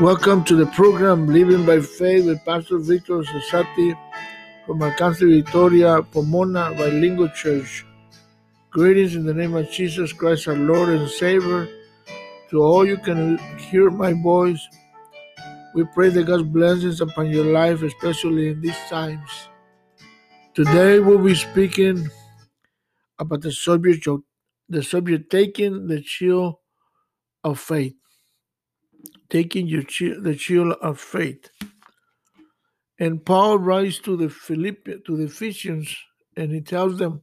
Welcome to the program Living by Faith with Pastor Victor Cesati from Alcance Victoria Pomona Bilingual Church. Greetings in the name of Jesus Christ, our Lord and Savior. To all you can hear my voice, we pray that God's blessings upon your life, especially in these times. Today we'll be speaking about the subject of the subject taking the chill of faith taking your the shield of faith. And Paul writes to the Philippi, to the Ephesians, and he tells them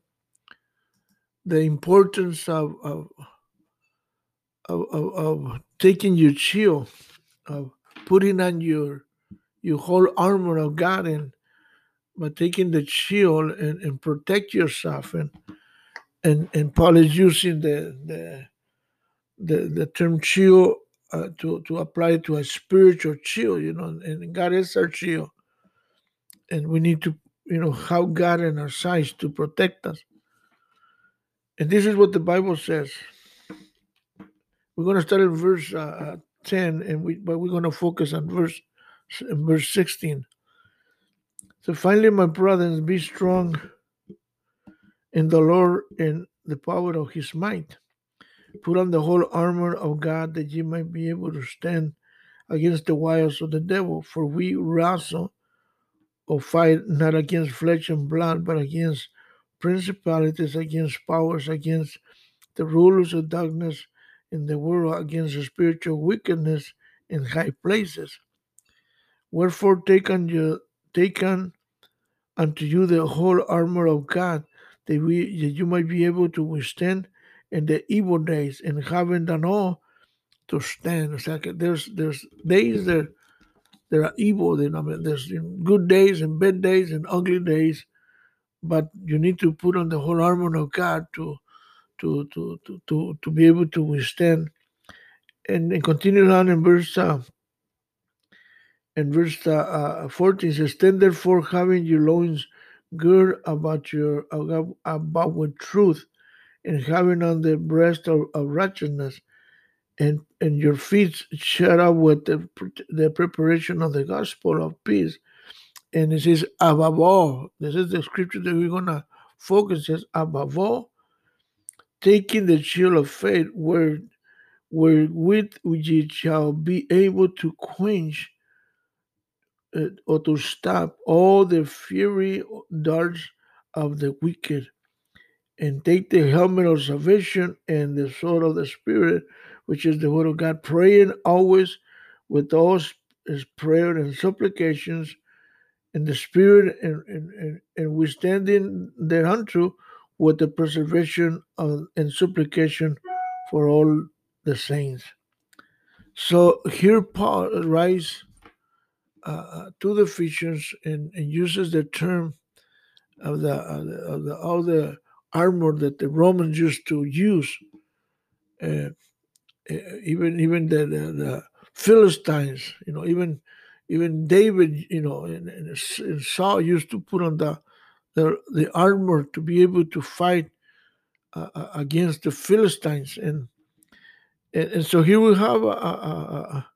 the importance of of, of, of, of taking your shield, of putting on your your whole armor of God, and by taking the shield and, and protect yourself. And and and Paul is using the the the, the term shield uh, to to apply to a spiritual shield, you know, and God is our shield, and we need to, you know, have God in our sides to protect us. And this is what the Bible says. We're going to start in verse uh, uh ten, and we but we're going to focus on verse verse sixteen. So finally, my brothers, be strong in the Lord and the power of His might Put on the whole armor of God that ye might be able to stand against the wiles of the devil. For we wrestle or fight not against flesh and blood, but against principalities, against powers, against the rulers of darkness in the world, against the spiritual wickedness in high places. Wherefore take on you take on unto you the whole armor of God, that we that you might be able to withstand in the evil days and having done all to stand. Sea, que there's there's days that there are evil. I mean, there's good days and bad days and ugly days, but you need to put on the whole armor of God to to to to to, to be able to withstand. And, and continue on in verse uh, in verse uh, uh, 14 says, Stand therefore having your loins girt about your about, with truth and having on the breast of, of righteousness, and, and your feet shut up with the, the preparation of the gospel of peace. And it says, above all, this is the scripture that we're to focus on, above all, taking the shield of faith, where wherewith we shall be able to quench Uh, or to stop all the fiery uh, darts of the wicked and take the helmet of salvation and the sword of the Spirit, which is the word of God, praying always with all his prayer and supplications in the Spirit and, and, and, and withstanding thereunto with the preservation of, and supplication for all the saints. So here Paul uh, writes uh, to the Ephesians and, and uses the term of the, of the, of the all the armor that the Romans used to use. Uh, even even the, the, the, Philistines, you know, even even David, you know, and, and, Saul used to put on the the, the armor to be able to fight uh, uh against the Philistines, and, and, and so here we have a, a,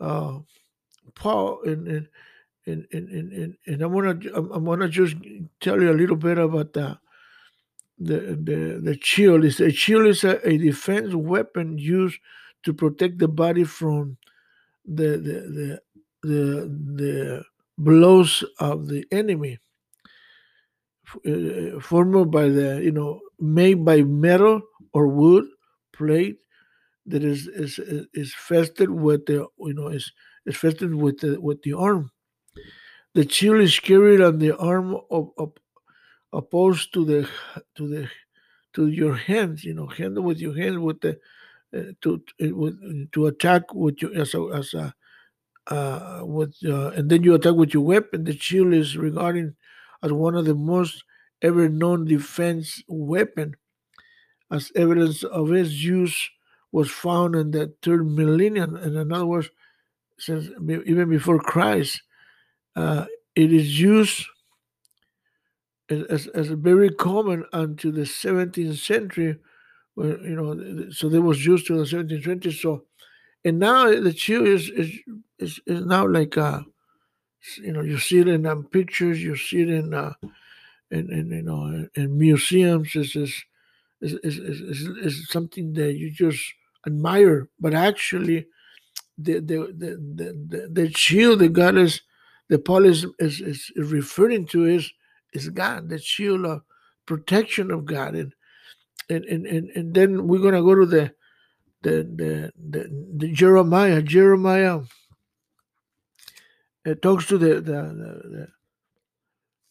a, Paul, and and and and and, and I'm gonna I'm gonna just tell you a little bit about the the the the shield. Is a shield is a, a defense weapon used to protect the body from the the the the, the blows of the enemy. Uh, formed by the you know made by metal or wood plate that is is is fested with the you know is is fested with the with the arm. The shield is carried on the arm of, of opposed to the to the to your hands you know handle with your hands with the uh, to uh, with, to attack with your as a, as a uh, with uh, and then you attack with your weapon. The shield is regarding as one of the most ever known defense weapon. As evidence of its use was found in the third millennium. In other words since even before christ uh, it is used as, as very common until the 17th century where you know, so they was used to the 1720s. So, and now the shield is is is, is now like uh, you know, you see it in um, pictures, you see it in uh, in, in you know in museums. It's is is, is, is, is something that you just admire, but actually, the the the the, the, shield that God is the Paul is, is, is referring to is is God, the shield of protection of God, and and and and, and then we're gonna go to the the the the, the Jeremiah. Jeremiah it talks to the the, the, the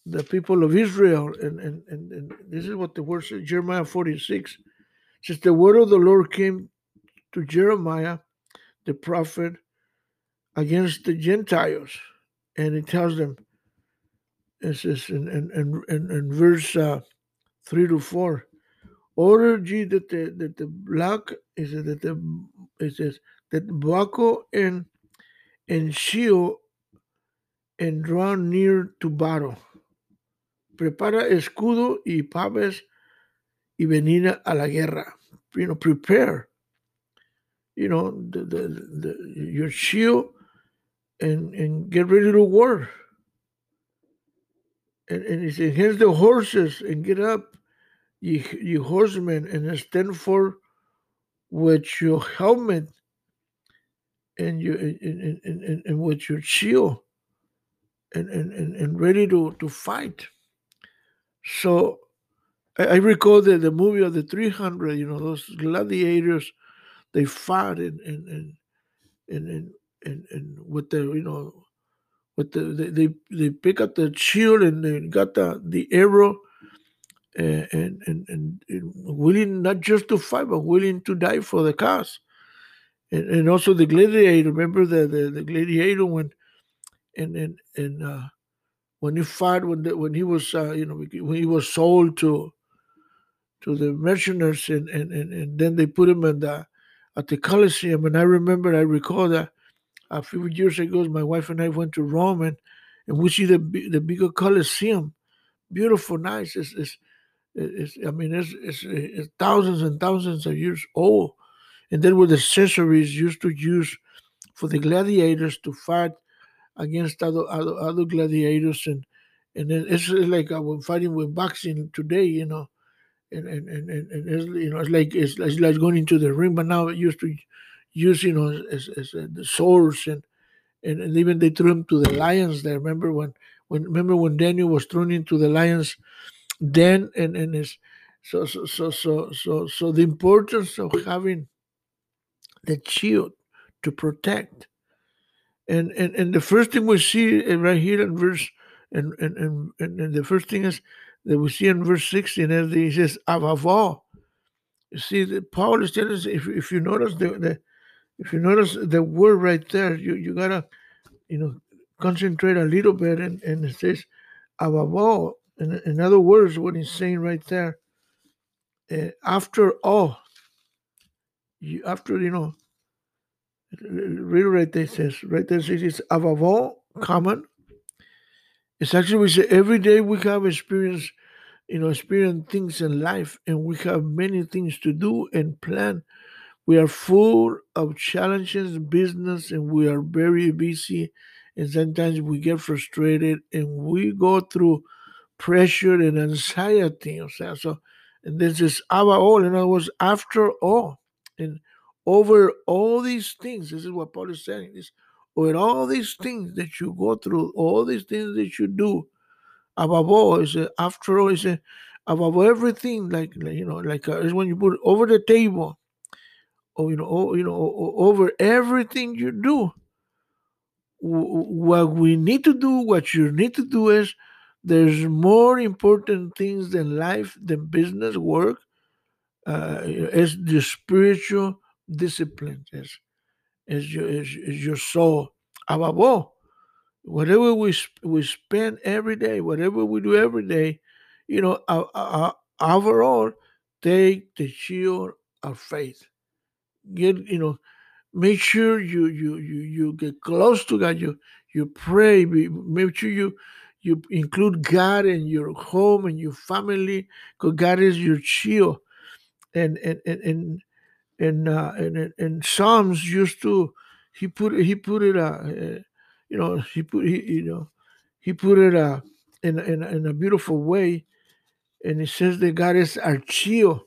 the people of Israel, and, and, and, and this is what the word says, Jeremiah 46 says, The word of the Lord came to Jeremiah, the prophet, against the Gentiles. And he tells them, it says in, in, in, in, in verse uh, 3 to 4, Order ye that the, that the black, is that the, it says, that buckler and, and shield and draw near to battle prepara escudo y paves y venir a la guerra. You know, prepare. You know, the, the, the, your shield and, and get ready to war. And, and he said, here's the horses and get up, you, you horsemen, and stand for with your helmet and your and, and, and, and with your shield and, and, and, and ready to, to fight. So I, I recall the, the movie of the 300, you know, those gladiators, they fought and, and, and, and, and, and, and with the, you know, with the, they, they, pick up the shield and they got the, the arrow and, and, and, and, willing not just to fight, but willing to die for the cause. And, and also the gladiator, remember the, the, the gladiator when, and, and, and, uh, when he fought when the, when he was uh, you know when he was sold to to the mercenaries and, and, and, and then they put him in the at the Colosseum and I remember I recall that a few years ago my wife and I went to Rome and, and we see the the bigger Colosseum beautiful nice it's, it's, it's I mean it's, it's, it's thousands and thousands of years old. And then were the accessories used to use for the gladiators to fight against other other, other gladiators and and it's like uh, I was fighting with boxing today, you know, and and and, and it's, you know it's like it's, it's, like going into the ring, but now it used to use you know as, as, as the swords and, and and even they threw him to the lions. There, remember when when remember when Daniel was thrown into the lions den and and his so so so so so so the importance of having the shield to protect and, and and the first thing we see right here in verse and and, and, and the first thing is that we see in verse 16 is he says avavo. You see that Paul is telling us if, if you notice the, the if you notice the word right there, you, you gotta you know concentrate a little bit and, and it says avavo. In, in other words, what he's saying right there, uh, after all, you after you know read right there says right there says it's above all common. It's actually we say every day we have experience, you know, experience things in life, and we have many things to do and plan. We are full of challenges, business, and we are very busy. And sometimes we get frustrated and we go through pressure and anxiety. So, and this is our all. In other words, after all, and over all these things. This is what Paul is saying. This over all these things that you go through, all these things that you do, above all, is after all, is above everything, like, like you know, like uh, when you put over the table, or you know, or, you know, over everything you do. What we need to do, what you need to do is there's more important things than life, than business, work, uh, is the spiritual discipline is is your is, is your soul. Above all, whatever we we spend every day, whatever we do every day, you know, uh, uh, overall, take the shield of faith. Get you know, make sure you you you you get close to God. You you pray. Make sure you you include God in your home and your family, because God is your shield and and and and and, uh, and, and Psalms used to he put he put it uh, uh you know he put he you know he put it uh in in in a beautiful way, and he says that God is our chio.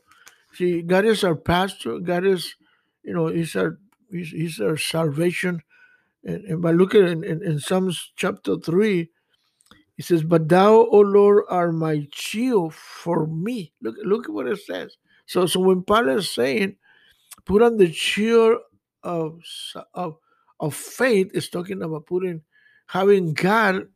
See, God is our pastor. God is, you know, He's our He's, he's our salvation. And, and by looking in, in, in Psalms chapter three, he says, But thou, O Lord, are my shield for me. Look, look at what it says. So, so when Paul is saying, put on the cheer of, of, of faith, is talking about putting, having God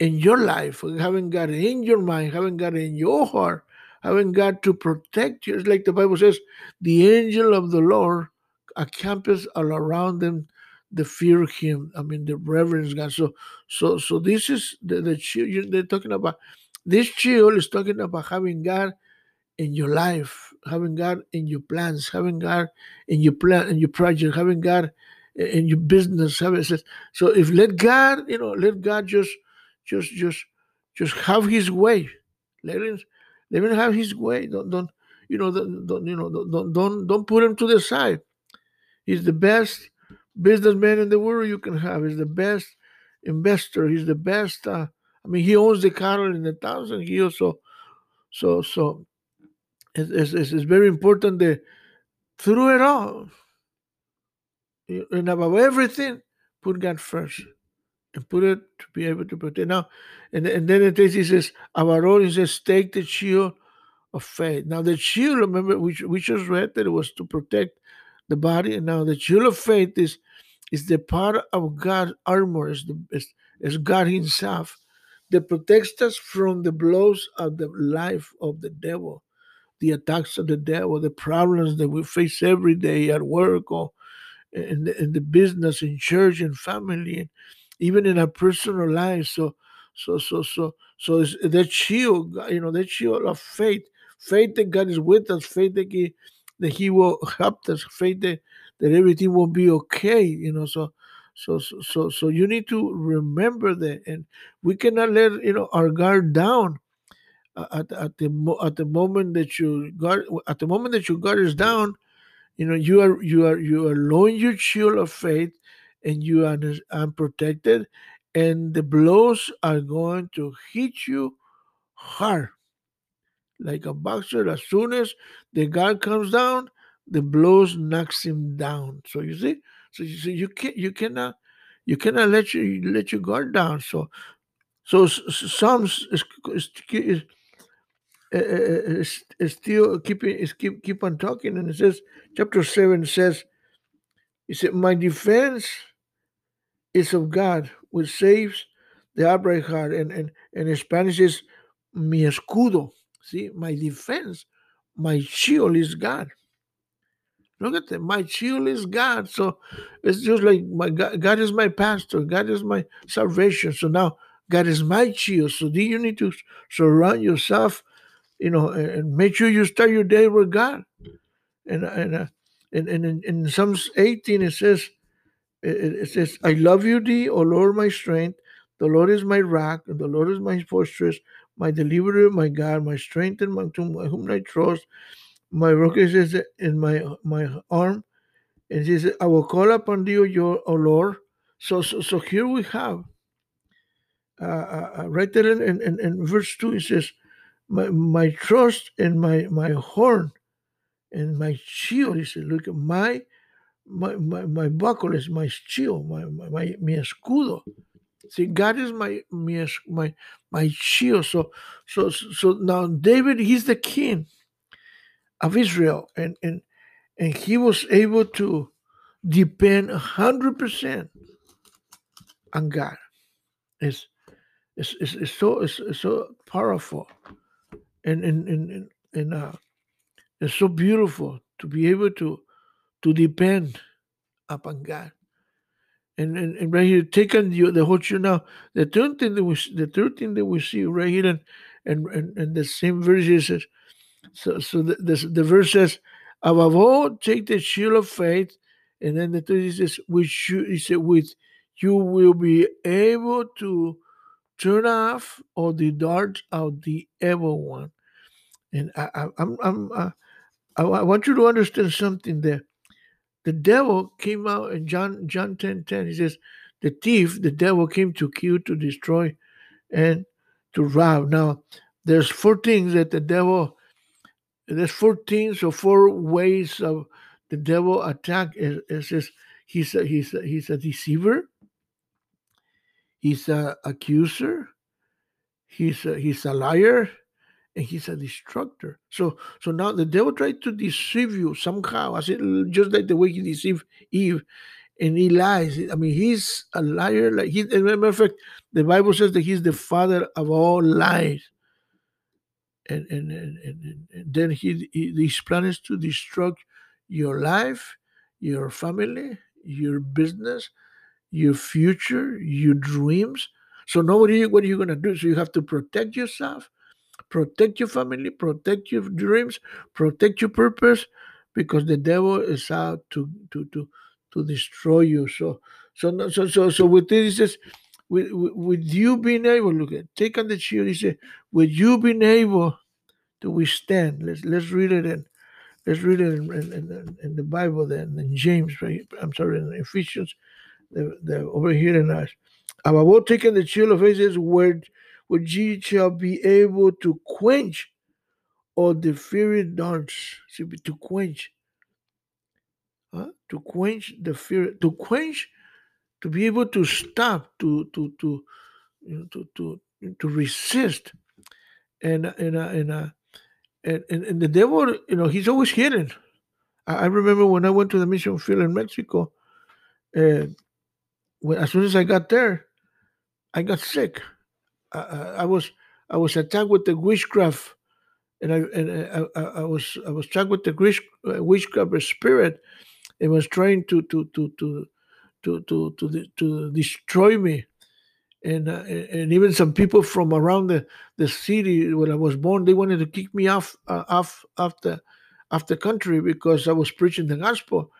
in your life, having God in your mind, having God in your heart, having God to protect you. It's like the Bible says, the angel of the Lord accompanies all around them the fear him. I mean, the reverence God. So, so, so this is the, the shield they're talking about. This shield is talking about having God in your life, having God in your plans, having God in your plan, in your project, having God in your business. Having, so, if let God, you know, let God just, just, just, just have His way. Let him, let him have His way. Don't, don't, you know, don't, don't you know, don't, don't, don't put him to the side. He's the best businessman in the world you can have. He's the best investor. He's the best. Uh, I mean, he owns the cattle in the thousand. He also, so so, it's, it's, it's very important that through it all, and above everything, put God first and put it to be able to protect. Now, and, and then it says, he says, our own, he says, take the shield of faith. Now, the shield, remember, we, we just read that it was to protect the body. And now the shield of faith is is the part of God's armor, is, the, is, is God Himself that protects us from the blows of the life of the devil, the attacks of the devil, the problems that we face every day at work or in the, in the business, in church, in family, and even in our personal lives. So, so, so, so, so it's that shield, you know, that shield of faith, faith that God is with us, faith that He that He will help us, faith that that everything will be okay you know so so so so you need to remember that and we cannot let you know our guard down at, at the at the moment that you guard at the moment that your guard is down you know you are you are you are lowering your shield of faith and you are unprotected and the blows are going to hit you hard like a boxer as soon as the guard comes down the blows knocks him down. So you see, so you see, you can you cannot you cannot let you let your guard down. So so Psalms is, is, is Uh, uh, uh, still keeping keep keep on talking, and it says chapter seven says, he said, "My defense is of God, which saves the upright heart," and and and in Spanish is mi escudo. See, my defense, my shield is God. Look at that. My shield is God. So it's just like my God, God is my pastor. God is my salvation. So now God is my shield. So do you need to surround yourself, you know, and make sure you start your day with God. And and uh, and, and in, in Psalms 18 it says, it, says, I love you, thee, O Lord, my strength. The Lord is my rock, and the Lord is my fortress, my deliverer, my God, my strength, and my, to whom I trust my rock is in my my arm, and he says, "I will call upon your O Lord." So, so, so here we have uh, uh, uh right there in, in, in verse two. It says, "My my trust in my my horn and my shield." He said, "Look at my." My, my, my buckle is my shield, my, my, my escudo. See, God is my my my my shield. So so so now David, he's the king of Israel, and and and he was able to depend hundred percent on God. It's it's, it's, it's so it's, it's, so powerful, and and and and uh, it's so beautiful to be able to to depend upon God. And, and, and right here, taking the, the whole you now, the third thing that we the third thing that we see right here, and and and, and the same verse says, so, so the, the, the verse says, above all, take the shield of faith. And then the third says, which you, said, with you will be able to turn off or the darts of the evil one. And I, I, I'm, I'm, uh, I, I want you to understand something there. The devil came out in John John 10 10. He says, The thief, the devil came to kill, to destroy, and to rob. Now, there's four things that the devil, there's four things or four ways of the devil attack. It, it says he's a, he's a, he's a deceiver, he's a accuser, he's a, he's a liar, and he's a destructor. So so now the devil tried to deceive you somehow. I said just like the way he deceived Eve, and he lies. I mean, he's a liar. Like he, as a matter of fact, the Bible says that he's the father of all lies. And and and, and, and then he, he his plan is to destroy your life, your family, your business, your future, your dreams. So nobody, what are you gonna do? So you have to protect yourself protect your family, protect your dreams, protect your purpose, because the devil is out to to to to destroy you. So so so so so with this, says, with, with you being able, look at take on the shield. He said, with you being able to withstand. Let's let's read it in. Let's read it in, in, in, in the Bible then in James. Right? I'm sorry, in Ephesians. The, the over here in us. About taking the shield of is where which ye shall be able to quench all the fiery darts. See, to quench. Huh? To quench the fear, to quench, to be able to stop, to to to to to to resist, and and uh, and, uh, and and and the devil, you know, he's always hidden. I, I remember when I went to the mission field in Mexico, when as soon as I got there, I got sick. I, I was I was attacked with the witchcraft, and I and I, I, was I was attacked with the uh, witchcraft spirit. It was trying to to to to to to to, to destroy me, and uh, and even some people from around the, the city where I was born, they wanted to kick me off uh, off off the off the country because I was preaching the gospel.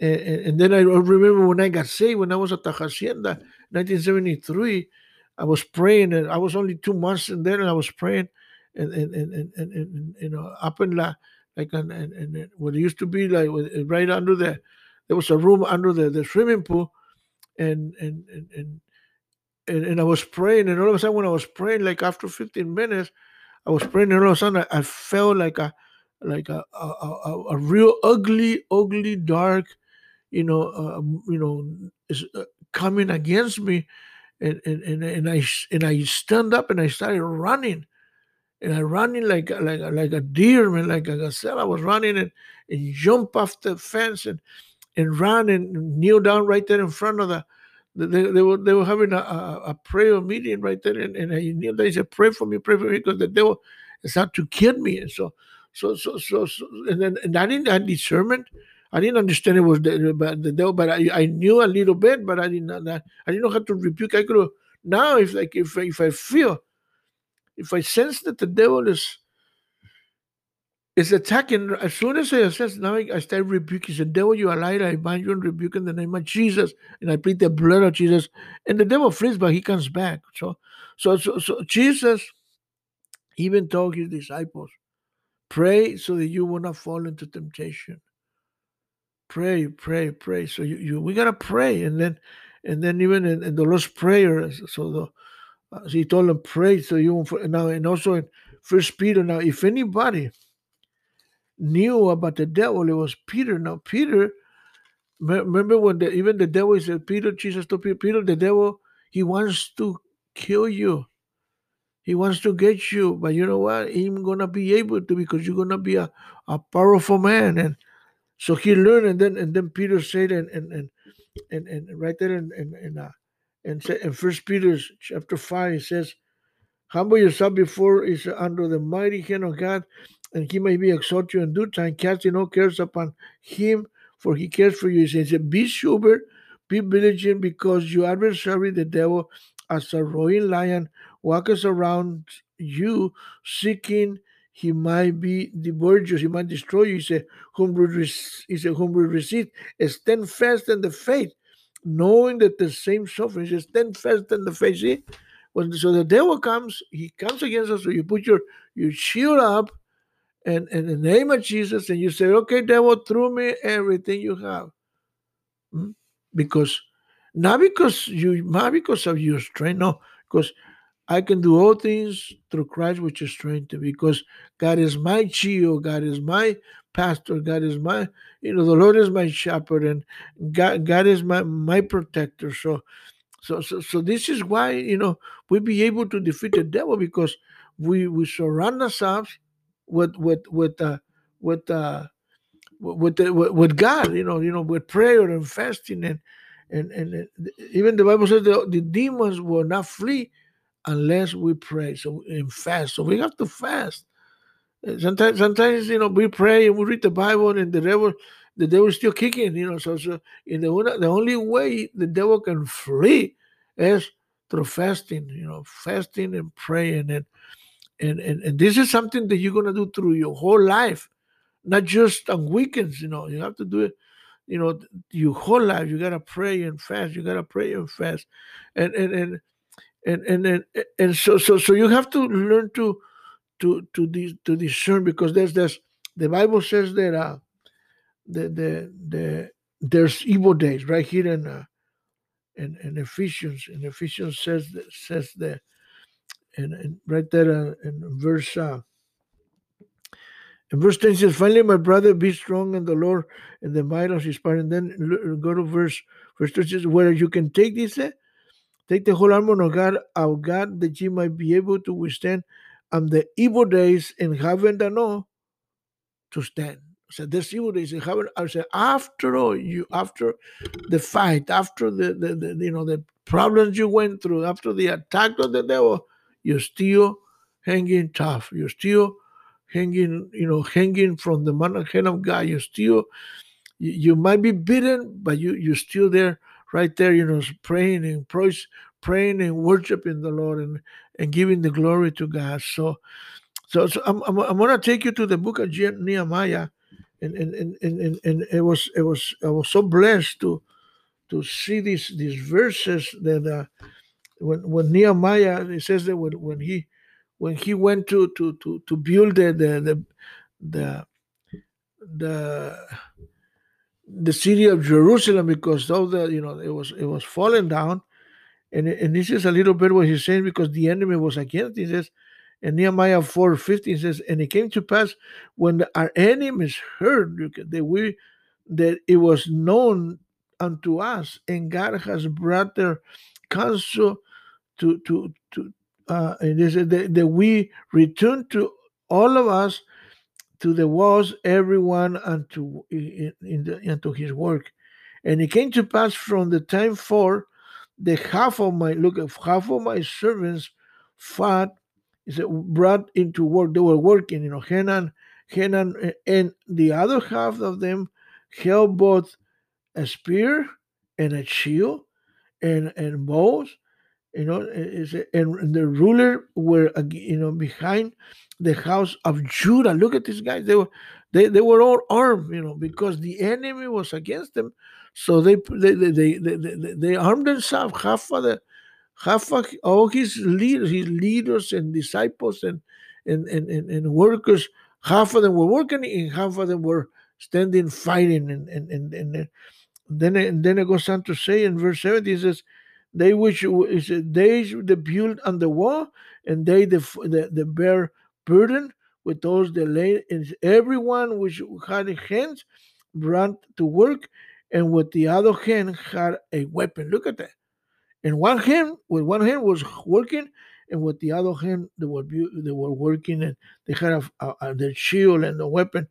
And, and, then I remember when I got saved when I was at the hacienda, 1973 I was praying, and I was only two months in there, and I was praying, and and and and, and, you know up in la like and, and, and what it used to be like right under there, there was a room under the, the swimming pool, and and and and and, and I was praying, and all of a sudden when I was praying, like after 15 minutes, I was praying, and all of a sudden I, I felt like a like a a, a, a real ugly, ugly, dark, you know, uh, you know, is uh, coming against me, and and and, and I and I stand up and I started running, and I running like like like a deer, man, like a gazelle. I was running and and jump off the fence and and run and kneel down right there in front of the. They, they were they were having a, a, a prayer meeting right there, and, and I kneeled there. He said, "Pray for me, pray for me," because the devil is out to kill me. And so, so, so, so, so and then and I didn't have discernment. I didn't understand it was the, but the devil, but I, I knew a little bit, but I did not. Know that I didn't know how to rebuke. I could now, if like if if I feel, if I sense that the devil is is attacking, as soon as I sense, now I, I start rebuking. The devil, you are liar. I bind you and rebuke in the name of Jesus, and I plead the blood of Jesus. And the devil flees, but he comes back. So, so, so, so Jesus even told his disciples, pray so that you will not fall into temptation pray, pray, pray. So you, you we gotta pray, and then and then even in, in the Lord's prayer, so the uh, so he told them pray so you. Now and also in First Peter. Now, if anybody knew about the devil, it was Peter. Now Peter, remember when the, even the devil said, Peter, Jesus told Peter, Peter, the devil, he wants to kill you. He wants to get you, but you know what? He ain't gonna be able to because you're gonna be a, a powerful man and so he learned, and then and then Peter said, and and and and, and right there in in in, uh, in, in First Peter chapter five, he says, "Humble yourself before is under the mighty hand of God, and He may be exalted you in due time, casting all cares upon Him, for He cares for you." He said, "Be sober, be vigilant, because your adversary, the devil, as a roaring lion, walks around you, seeking." He might be divergent, he might destroy you. He said, whom we, he said, whom we receive, stand fast in the faith, knowing that the same suffering. Says, stand fast in the faith. See? When, so the devil comes, he comes against us. So you put your, your shield up and in the name of Jesus, and you say, okay, devil, throw me everything you have. Hmm? Because not because you not because of your strength, no, because I can do all things through Christ which is strengthened because God is my shield, God is my pastor, God is my, you know, the Lord is my shepherd and God, God is my, my protector. So, so, so, so this is why, you know, we be able to defeat the devil because we, we surround ourselves with, with, with, uh, with, uh, with, the, with, with God, you know, you know, with prayer and fasting and, and, and even the Bible says the, the demons will not flee unless we pray. So and fast. So we have to fast. Uh, sometimes, sometimes you know, we pray and we read the Bible, and the devil, the devil is still kicking. You know, so so in the the only way the devil can flee is through fasting. You know, fasting and praying, and and and, and this is something that you're gonna do through your whole life, not just on weekends. You know, you have to do it you know your whole life you gotta pray and fast you gotta pray and fast and and and and and and, and so so so you have to learn to to to to discern because there's there's the Bible says that uh the the the there's evil days right here in uh, in, in Ephesians in Ephesians says that says that and, and right there uh, in verse uh in verse 10 says, Finally, my brother, be strong in the Lord and the might of his power. And then go to verse verse 2 says, Where you can take this, eh? Take the whole armor of God, of God, that ye might be able to withstand on the evil days and having the know to stand. So there's evil days and having I said after all you after the fight, after the, the, the you know the problems you went through, after the attack of the devil, you're still hanging tough. You're still hanging, you know, hanging from the hand of God. You're still you, you might be beaten, but you you're still there right there, you know, praying and praise, praying and worshiping the Lord and, and giving the glory to God. So, so, so I'm, I'm, I'm going to take you to the book of Nehemiah, and and, and, and, and it was it was I was so blessed to to see these these verses that uh, when when Nehemiah it says that when, when he when he went to to to to build the the the the, the the city of Jerusalem because of the you know it was it was falling down, and and this is a little bit what he's saying because the enemy was against. He says, and Nehemiah four fifteen says, and it came to pass when our enemies heard that we that it was known unto us, and God has brought their counsel to to to uh, and they said that, that we return to all of us to the walls, everyone unto in, in the, unto his work. And it came to pass from the time for the half of my look of half of my servants fought is brought into work. They were working, you know, Henan, Henan, eh, and the other half of them held both a spear and a shield and and bows you know, eh, eh, and the ruler were you know behind the house of Judah. Look at these guys; they were they, they were all armed, you know, because the enemy was against them. So they they they they, they, they armed themselves. Half of the half of all his leaders, his leaders and disciples and and, and, and, and workers, half of them were working and half of them were standing fighting. And and, and, and eh, then and then it goes on to say in verse 70, it says, they which is uh, they that build on the wall, and they the the, the bear burden with those that lay and everyone which had hands ran to work, and with the other hand had a weapon. Look at that. And one hand, with one hand was working, and with the other hand they were they were working, and they had a, a, a the shield and the weapon.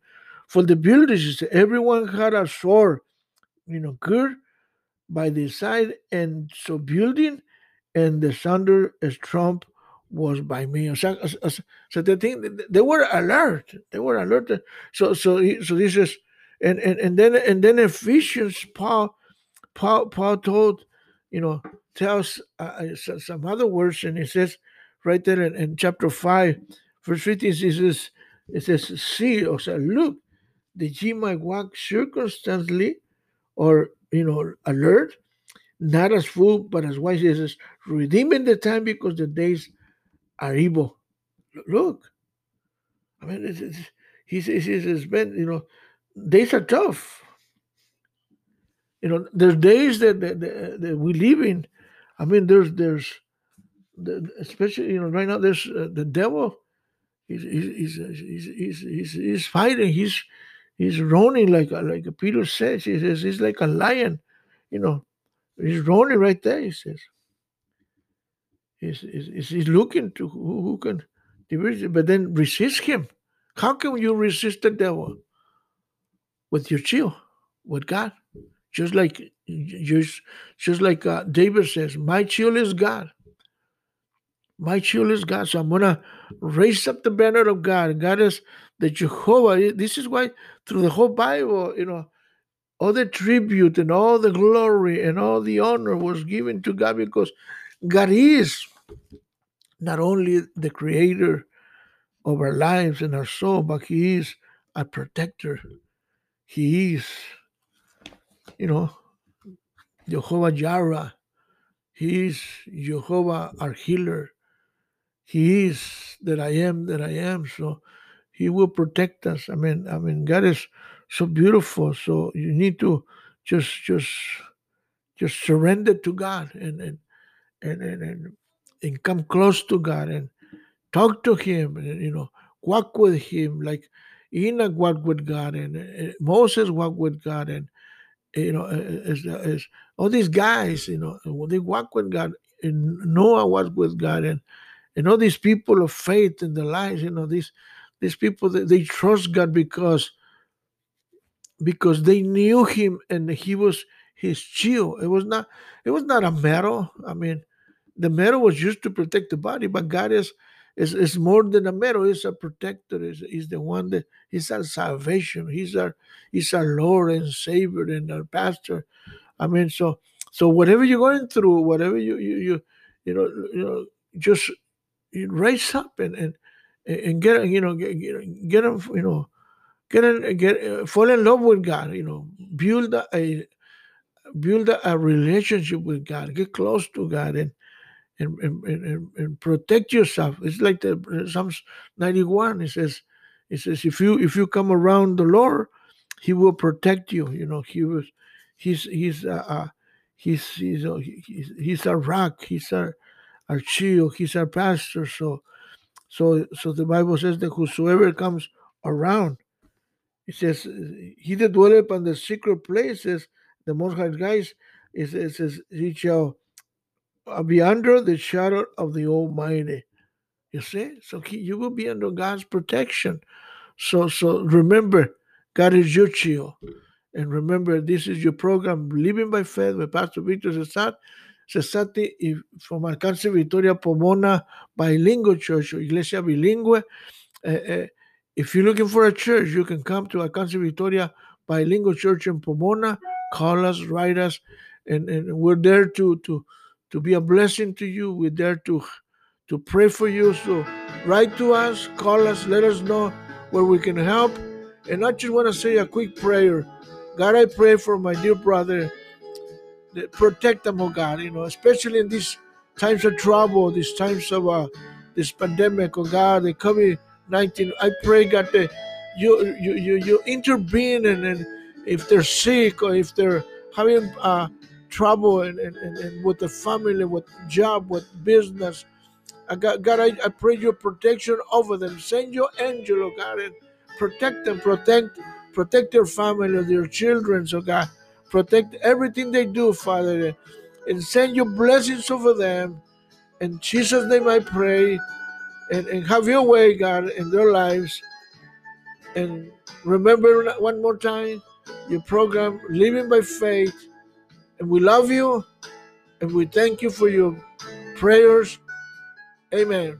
For the builders, everyone had a sword, you know, good by the side, and so building, and the thunder as trump was by me. So, so the thing they were alert. They were alert. So so so this is and and, and then and then Ephesians Paul Paul Paul told you know tells uh, uh some other words and he says right there in, in chapter five verse fifteen he says it says see or say look that ye might walk circumstantially or you know, alert, not as fool, but as wise. He says, redeeming the time because the days are evil. Look, I mean, it's, it's, He says, he says, Ben, you know, days are tough. You know, there's days that, that, that, that we live in. I mean, there's, there's, the, especially, you know, right now, there's uh, the devil. He's, he's, he's, he's, he's, he's fighting. He's, he's roaring like, like Peter says. He says, he's like a lion, you know, he's roaring right there, he says. He's, he's, he's looking to who, who can, but then resist him. How can you resist the devil? With your chill, with God. Just like just, just like uh, David says, my chill is God. My chill is God. So I'm gonna raise up the banner of God. God is the Jehovah. This is why through the whole Bible, you know, all the tribute and all the glory and all the honor was given to God because God is not only the creator of our lives and our soul, but He is a protector. He is, you know, Jehovah Jireh. He is Jehovah our healer. He is that I am that I am. So He will protect us. I mean, I mean, God is so beautiful. So you need to just just just surrender to God and and and and, and, and come close to God and talk to him, you know, walk with him like Enoch walked with God and uh, Moses walked with God and eh, you know eh, as, as all these guys, you know, they walk with God and Noah was with God and and know, these people of faith in their lives, you know, these these people they, they trust God because because they knew him and he was his shield. It was not it was not a medal. I mean, the medal was used to protect the body, but God is is, is more than a medal. He's a protector. He's, he's the one that he's our salvation. He's our he's our Lord and Savior and our pastor. I mean, so so whatever you're going through, whatever you you you you know you know just raise up and and and get you know get get them you know get in, get fall in love with God. You know, build a build a relationship with God. Get close to God and and, and, and, and protect yourself. It's like the Psalms 91. It says, it says, if you if you come around the Lord, He will protect you. You know, He was, He's He's uh, uh He's He's uh, he's, he's our rock. He's our our shield. He's our pastor. So, so so the Bible says that whosoever comes around, it says, he that dwelleth upon the secret places, the Most High guys, it, says, he shall be under the shadow of the Almighty. You see, so he, you will be under God's protection. So, so remember, God is your shield, and remember, this is your program, Living by Faith, with Pastor Victor Cesat, Cesati from Alcance Victoria Pomona Bilingual Church, Iglesia Bilingüe. Uh, uh, if you're looking for a church, you can come to Alcance Victoria Bilingual Church in Pomona. Call us, write us, and, and we're there to to to be a blessing to you. We're there to to pray for you. So write to us, call us, let us know where we can help. And I just want to say a quick prayer. God, I pray for my dear brother. Protect them, oh God, you know, especially in these times of trouble, these times of uh, this pandemic, oh God, the COVID 19. I pray, God, that you you you, you intervene and, and if they're sick or if they're having uh, trouble and, and, and, with the family, with job, with business. I got, God, I, I pray your protection over them. Send your angel, oh God, and protect them, protect, protect their family, their children, oh God. Protect everything they do, Father, and send your blessings over them. In Jesus' name I pray. And, and have your way, God, in their lives. And remember one more time your program, Living by Faith and we love you and we thank you for your prayers. Amen.